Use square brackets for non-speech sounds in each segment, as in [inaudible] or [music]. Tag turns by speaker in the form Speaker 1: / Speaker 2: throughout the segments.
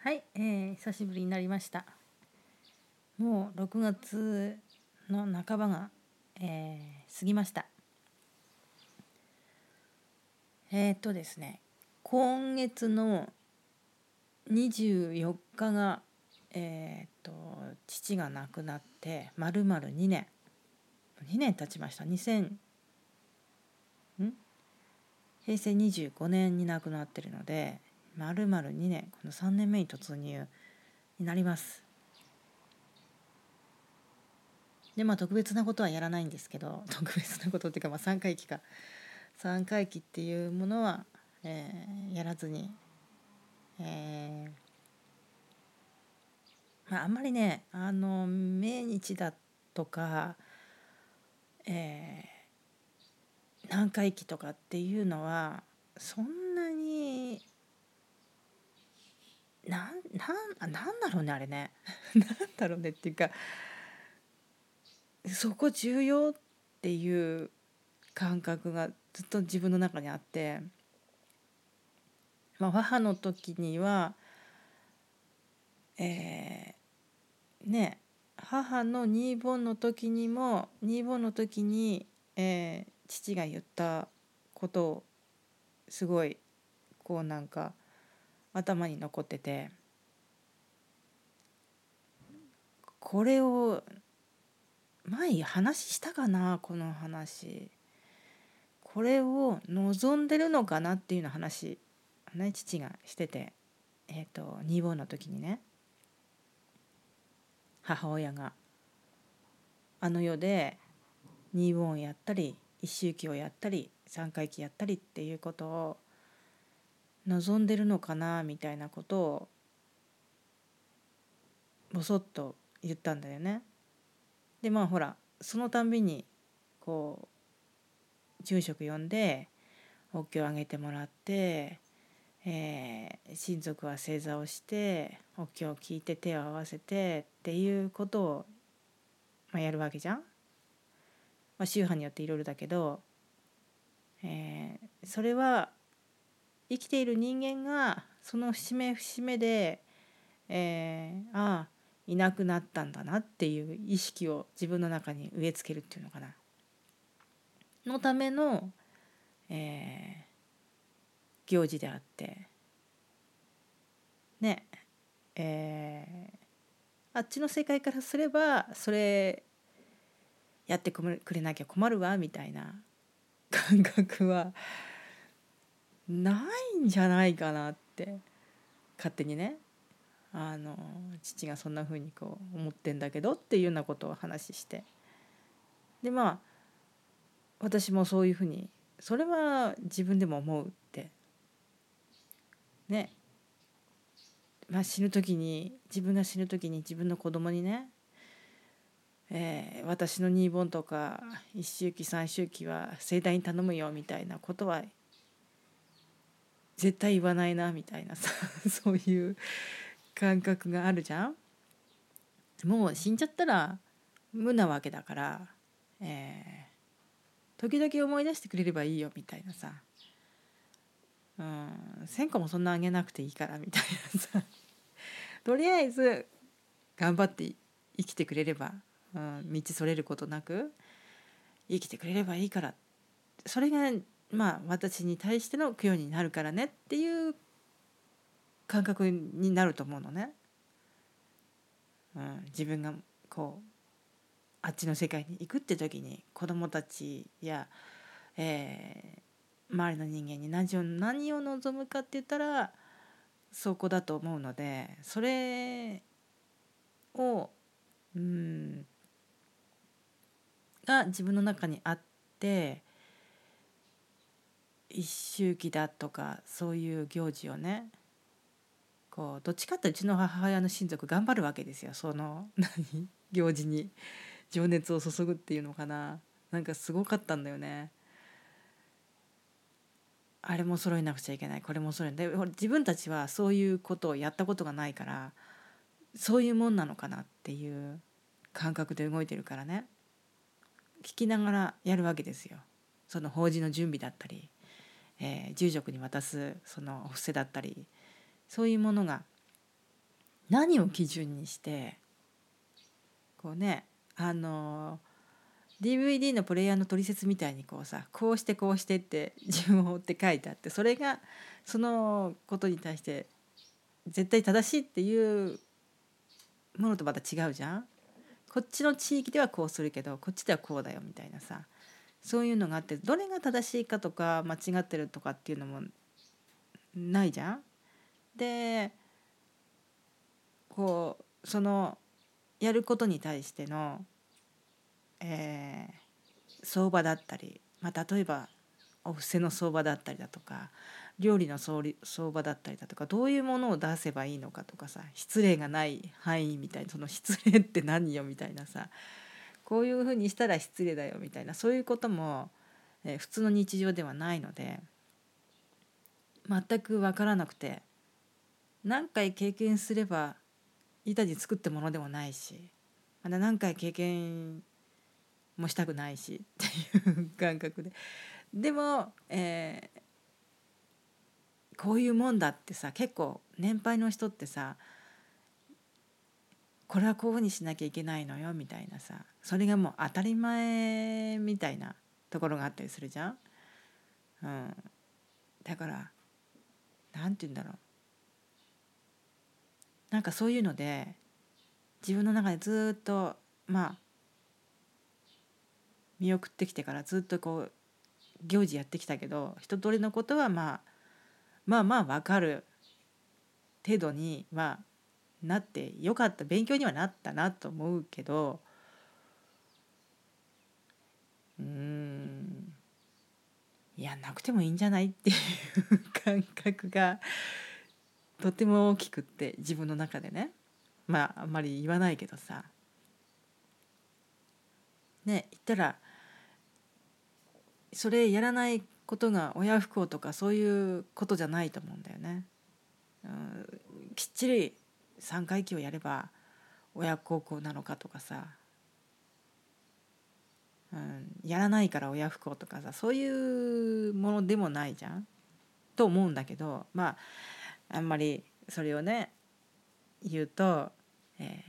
Speaker 1: はい、えー、久しぶりになりました。もう6月の半ばが、えー過ぎました。えー、っとですね、今月の24日が、えー、っと父が亡くなってまるまる2年2年経ちました2000ん？平成25年に亡くなってるのでまるまる2年この3年目に突入になります。でまあ特別なことはやらないんですけど [laughs] 特別なことっていうかまあ3回忌か3回忌っていうものは、えーやらずに、えーまあ、あんまりねあの命日だとか、えー何回忌とかっていうのはそんなになんなんだろうねあれね。[laughs] なんだろうねっていうかそこ重要っていう感覚がずっと自分の中にあって、まあ、母の時にはえーね母のニーボンの時にもニーボンの時に、えー父が言ったことをすごいこうなんか頭に残ってて。これを前話したかなこの話。これを望んでるのかなっていうの話ね父がしててえっ、と2ボンの時にね。母親があの世で2ボンやったり一周忌をやったり三回忌やったりっていうことを望んでるのかなみたいなことをぼそっと言ったんだよね。でまあほらそのたんびにこう住職呼んでお経をあげてもらって、えー親族は正座をしてお経を聞いて手を合わせてっていうことを、まあ、やるわけじゃん。まあ、宗派によっていろいろだけど、えーそれは生きている人間がその節目節目で、えーああいなくなったんだなっていう意識を自分の中に植え付けるっていうのかな。のための、えー行事であってねえーあっちの世界からすればそれやってくれなきゃ困るわみたいな [laughs] 感覚はないんじゃないかなって勝手にねあの父がそんな風にこう思ってんだけどっていうようなことを話して。でまあ私もそういうふうにそれは自分でも思うって。ね。まあ死ぬ時に自分が死ぬ時に自分の子供にねえー私のニーボンとか一周忌三周忌は盛大に頼むよみたいなことは絶対言わないなみたいなさ [laughs] そういう感覚があるじゃん？もう死んじゃったら無なわけだから、えー時々思い出してくれればいいよみたいなさ。うん1,000個もそんなあげなくていいからみたいなさ。[laughs] とりあえず頑張って生きてくれればうん、道それることなく生きてくれればいいから。それがまあ私に対しての供養になるからねっていう感覚になると思うのね。うん、自分がこうあっちの世界に行くって時に子供たちや、えー周りの人間に何を何を望むかって言ったらそこだと思うのでそれをうんが自分の中にあって一周忌だとかそういう行事をねこうどっちかってうちの母親の親族頑張るわけですよ。その [laughs] 何？行事に。情熱を注ぐっていうのかな。なんかすごかったんだよね。あれも揃えなくちゃいけない。これも揃えで自分たちはそういうことをやったことがないからそういうもんなのかなっていう感覚で動いてるからね。聞きながらやるわけですよ。その法事の準備だったり、えー住職に渡すそのお布施だったり。そういうものが何を基準にしてこうねあの DVD のプレイヤーの取説みたいにこうさこうしてこうしてって自分を追って書いてあってそれがそのことに対して絶対正しいっていうものとまた違うじゃんこっちの地域ではこうするけどこっちではこうだよみたいなさそういうのがあってどれが正しいかとか間違ってるとかっていうのもないじゃん。でこうそのやることに対しての、えー、相場だったり、まあ、例えばお布施の相場だったりだとか料理の相場だったりだとかどういうものを出せばいいのかとかさ失礼がない範囲みたいなその失礼って何よみたいなさこういうふうにしたら失礼だよみたいなそういうことも、えー、普通の日常ではないので全く分からなくて何回経験すれば板地作ってものでもないしまだ何回経験もしたくないしっていう感覚で。でも、えー、こういうもんだってさ結構年配の人ってさこれはこういうふうにしなきゃいけないのよみたいなさそれがもう当たり前みたいなところがあったりするじゃん。うん、だから何て言うんだろう。なんかそういうので自分の中でずっとまあ見送ってきてからずっとこう行事やってきたけど一通りのことはまあまあまあ分かる程度にはなってよかった勉強にはなったなと思うけどうんやんなくてもいいんじゃないっていう感覚がとても大きくって自分の中でね。まああんまり言わないけどさ。ね言ったらそれやらないことが親不孝とかそういうことじゃないと思うんだよね。うん、きっちり3回忌をやれば親孝行なのかとかさ、うん、やらないから親不孝とかさそういうものでもないじゃん。と思うんだけどまああんまりそれをね言うと、え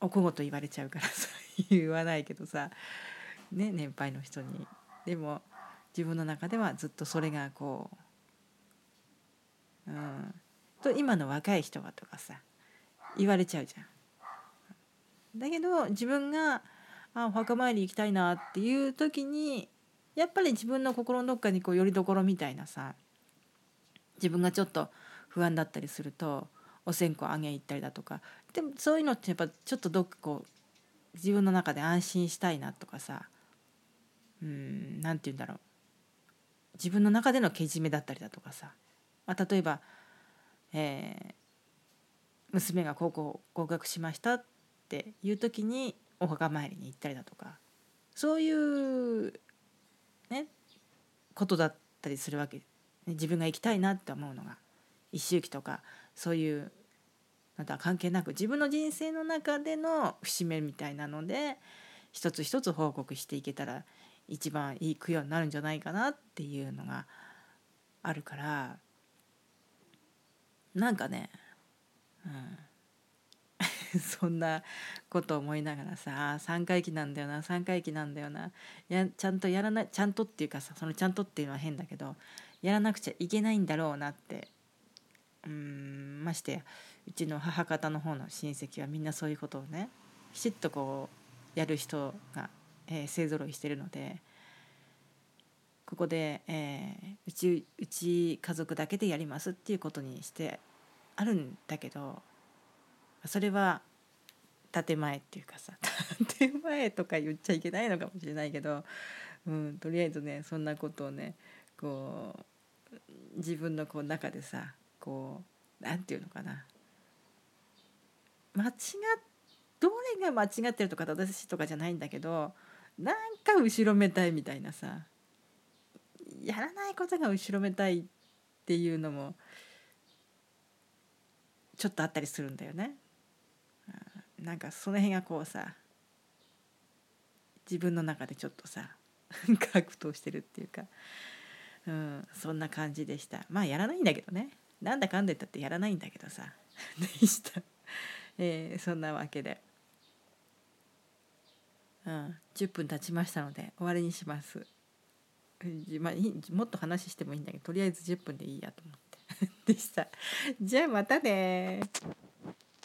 Speaker 1: ー、おこごと言われちゃうからさ [laughs] 言わないけどさ、ね、年配の人に。でも自分の中ではずっとそれがこう、うん、と今の若い人はとかさ言われちゃうじゃん。だけど自分があお墓参り行きたいなっていう時にやっぱり自分の心のどっかにこうよりどころみたいなさ自分がちょっと不安だったりするとお線香あげ行ったりだとか。でもそういうのってやっぱちょっとどっかこう自分の中で安心したいなとかさうん何て言うんだろう。自分の中でのけじめだったりだとかさ、まあ、例えば、えー、娘が高校合格しましたっていう時にお墓参りに行ったりだとか。そういうねことだったりするわけ。自分が行きたいなって思うのが。一周期とかそういうのとは関係なく自分の人生の中での節目みたいなので一つ一つ報告していけたら一番いい供養になるんじゃないかなっていうのがあるからなんかね、うん、[laughs] そんなこと思いながらさ3回忌なんだよな3回忌なんだよなやちゃんとやらなちゃんとっていうかさそのちゃんとっていうのは変だけどやらなくちゃいけないんだろうなってうんましてうちの母方の方の親戚はみんなそういうことをねきちっとこうやる人がえー、勢ぞろいしてるのでここで、えー、うちうち家族だけでやりますっていうことにしてあるんだけどそれは建前っていうかさ [laughs] 建前とか言っちゃいけないのかもしれないけど、うん、とりあえずねそんなことをねこう自分のこう中でさこうなんていうのかな。間違どれが間違ってるとか正しいとかじゃないんだけどなんか後ろめたいみたいなさやらないことが後ろめたいっていうのもちょっとあったりするんだよね。なんかその辺がこうさ自分の中でちょっとさ [laughs] 格闘してるっていうか、うん、そんな感じでした。まあやらないんだけどね。なんだかんだ言ったってやらないんだけどさ。[laughs] でした。えー、そんなわけで、うん、10分経ちましたので終わりにします。まあ、もっと話してもいいんだけどとりあえず10分でいいやと思って。[laughs] でした。じゃあまたね